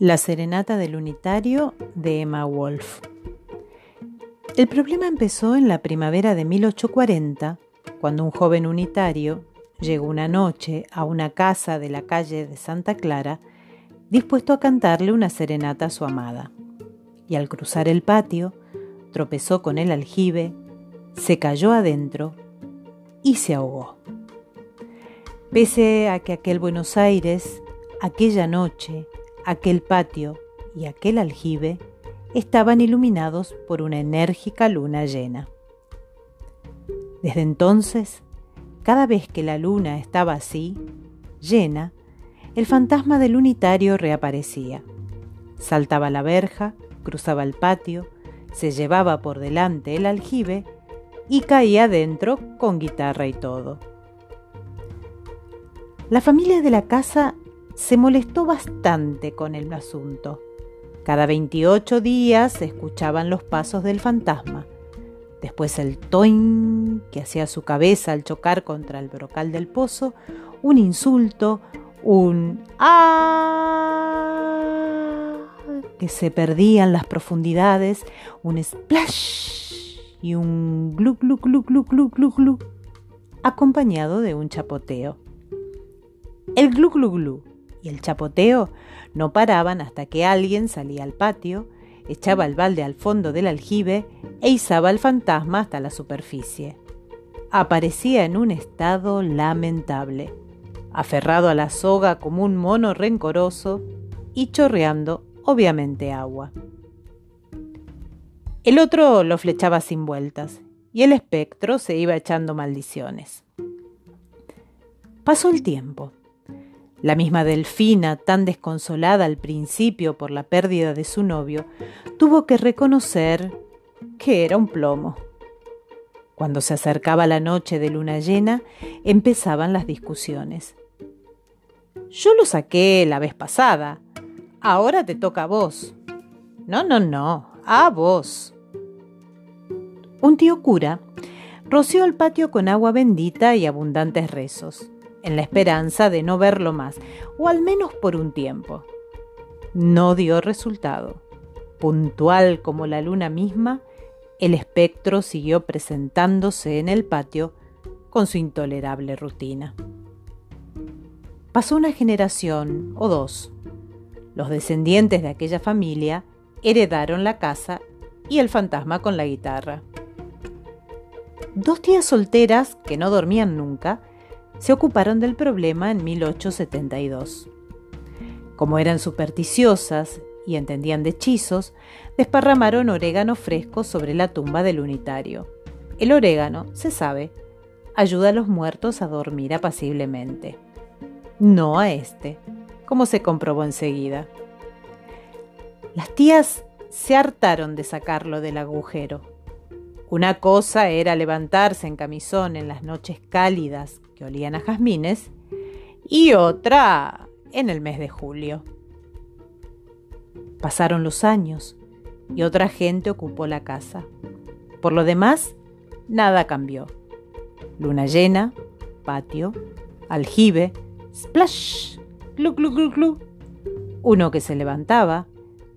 La serenata del unitario de Emma Wolf. El problema empezó en la primavera de 1840, cuando un joven unitario llegó una noche a una casa de la calle de Santa Clara dispuesto a cantarle una serenata a su amada. Y al cruzar el patio, tropezó con el aljibe, se cayó adentro y se ahogó. Pese a que aquel Buenos Aires, aquella noche, aquel patio y aquel aljibe estaban iluminados por una enérgica luna llena. Desde entonces, cada vez que la luna estaba así, llena, el fantasma del unitario reaparecía. Saltaba la verja, cruzaba el patio, se llevaba por delante el aljibe y caía dentro con guitarra y todo. La familia de la casa se molestó bastante con el asunto. Cada 28 días se escuchaban los pasos del fantasma, después el toin que hacía su cabeza al chocar contra el brocal del pozo, un insulto, un ah que se perdía en las profundidades, un splash y un glu glu glu glu glu glu acompañado de un chapoteo. El glu glu glu y el chapoteo no paraban hasta que alguien salía al patio, echaba el balde al fondo del aljibe e izaba al fantasma hasta la superficie. Aparecía en un estado lamentable, aferrado a la soga como un mono rencoroso y chorreando, obviamente, agua. El otro lo flechaba sin vueltas y el espectro se iba echando maldiciones. Pasó el tiempo. La misma Delfina, tan desconsolada al principio por la pérdida de su novio, tuvo que reconocer que era un plomo. Cuando se acercaba la noche de luna llena, empezaban las discusiones. Yo lo saqué la vez pasada. Ahora te toca a vos. No, no, no, a vos. Un tío cura roció el patio con agua bendita y abundantes rezos en la esperanza de no verlo más, o al menos por un tiempo. No dio resultado. Puntual como la luna misma, el espectro siguió presentándose en el patio con su intolerable rutina. Pasó una generación o dos. Los descendientes de aquella familia heredaron la casa y el fantasma con la guitarra. Dos tías solteras que no dormían nunca se ocuparon del problema en 1872. Como eran supersticiosas y entendían de hechizos, desparramaron orégano fresco sobre la tumba del unitario. El orégano, se sabe, ayuda a los muertos a dormir apaciblemente. No a este, como se comprobó enseguida. Las tías se hartaron de sacarlo del agujero. Una cosa era levantarse en camisón en las noches cálidas que olían a jazmines, y otra en el mes de julio. Pasaron los años y otra gente ocupó la casa. Por lo demás, nada cambió. Luna llena, patio, aljibe, splash, glu glu glu glu. Uno que se levantaba,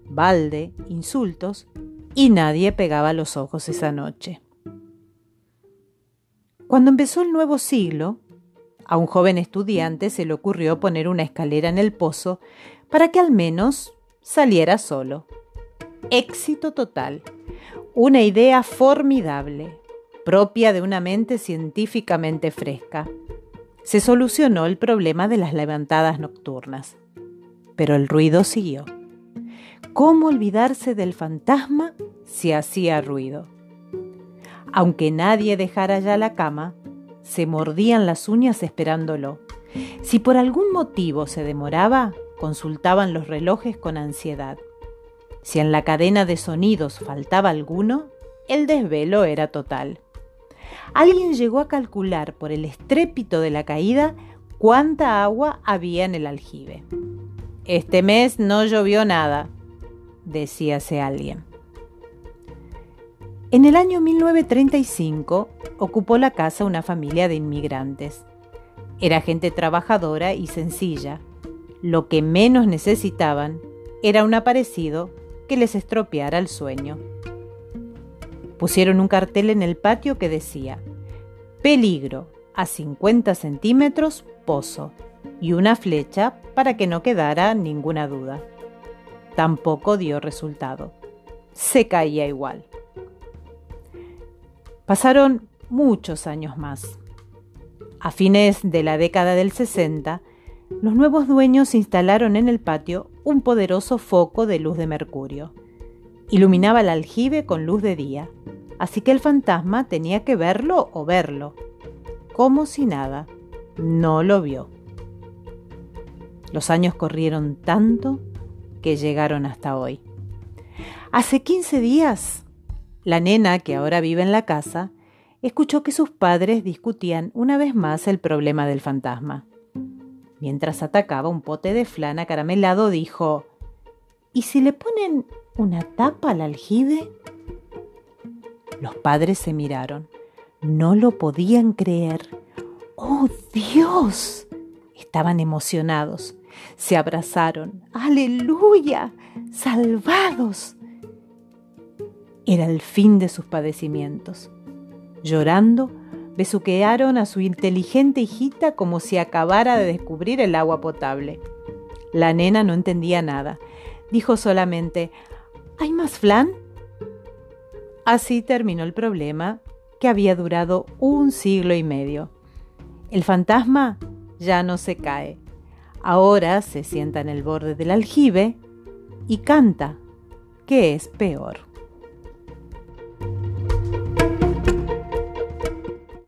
balde, insultos, y nadie pegaba los ojos esa noche. Cuando empezó el nuevo siglo, a un joven estudiante se le ocurrió poner una escalera en el pozo para que al menos saliera solo. Éxito total. Una idea formidable, propia de una mente científicamente fresca. Se solucionó el problema de las levantadas nocturnas. Pero el ruido siguió. ¿Cómo olvidarse del fantasma si hacía ruido? Aunque nadie dejara ya la cama, se mordían las uñas esperándolo. Si por algún motivo se demoraba, consultaban los relojes con ansiedad. Si en la cadena de sonidos faltaba alguno, el desvelo era total. Alguien llegó a calcular por el estrépito de la caída cuánta agua había en el aljibe. Este mes no llovió nada, decíase alguien. En el año 1935 ocupó la casa una familia de inmigrantes. Era gente trabajadora y sencilla. Lo que menos necesitaban era un aparecido que les estropeara el sueño. Pusieron un cartel en el patio que decía, peligro, a 50 centímetros, pozo, y una flecha para que no quedara ninguna duda. Tampoco dio resultado. Se caía igual. Pasaron muchos años más. A fines de la década del 60, los nuevos dueños instalaron en el patio un poderoso foco de luz de mercurio. Iluminaba el aljibe con luz de día, así que el fantasma tenía que verlo o verlo. Como si nada, no lo vio. Los años corrieron tanto que llegaron hasta hoy. Hace 15 días, la nena que ahora vive en la casa escuchó que sus padres discutían una vez más el problema del fantasma. Mientras atacaba un pote de flan caramelado, dijo, ¿Y si le ponen una tapa al aljibe? Los padres se miraron. No lo podían creer. ¡Oh, Dios! Estaban emocionados. Se abrazaron. ¡Aleluya! ¡Salvados! Era el fin de sus padecimientos. Llorando, besuquearon a su inteligente hijita como si acabara de descubrir el agua potable. La nena no entendía nada. Dijo solamente, ¿Hay más flan? Así terminó el problema que había durado un siglo y medio. El fantasma ya no se cae. Ahora se sienta en el borde del aljibe y canta, que es peor.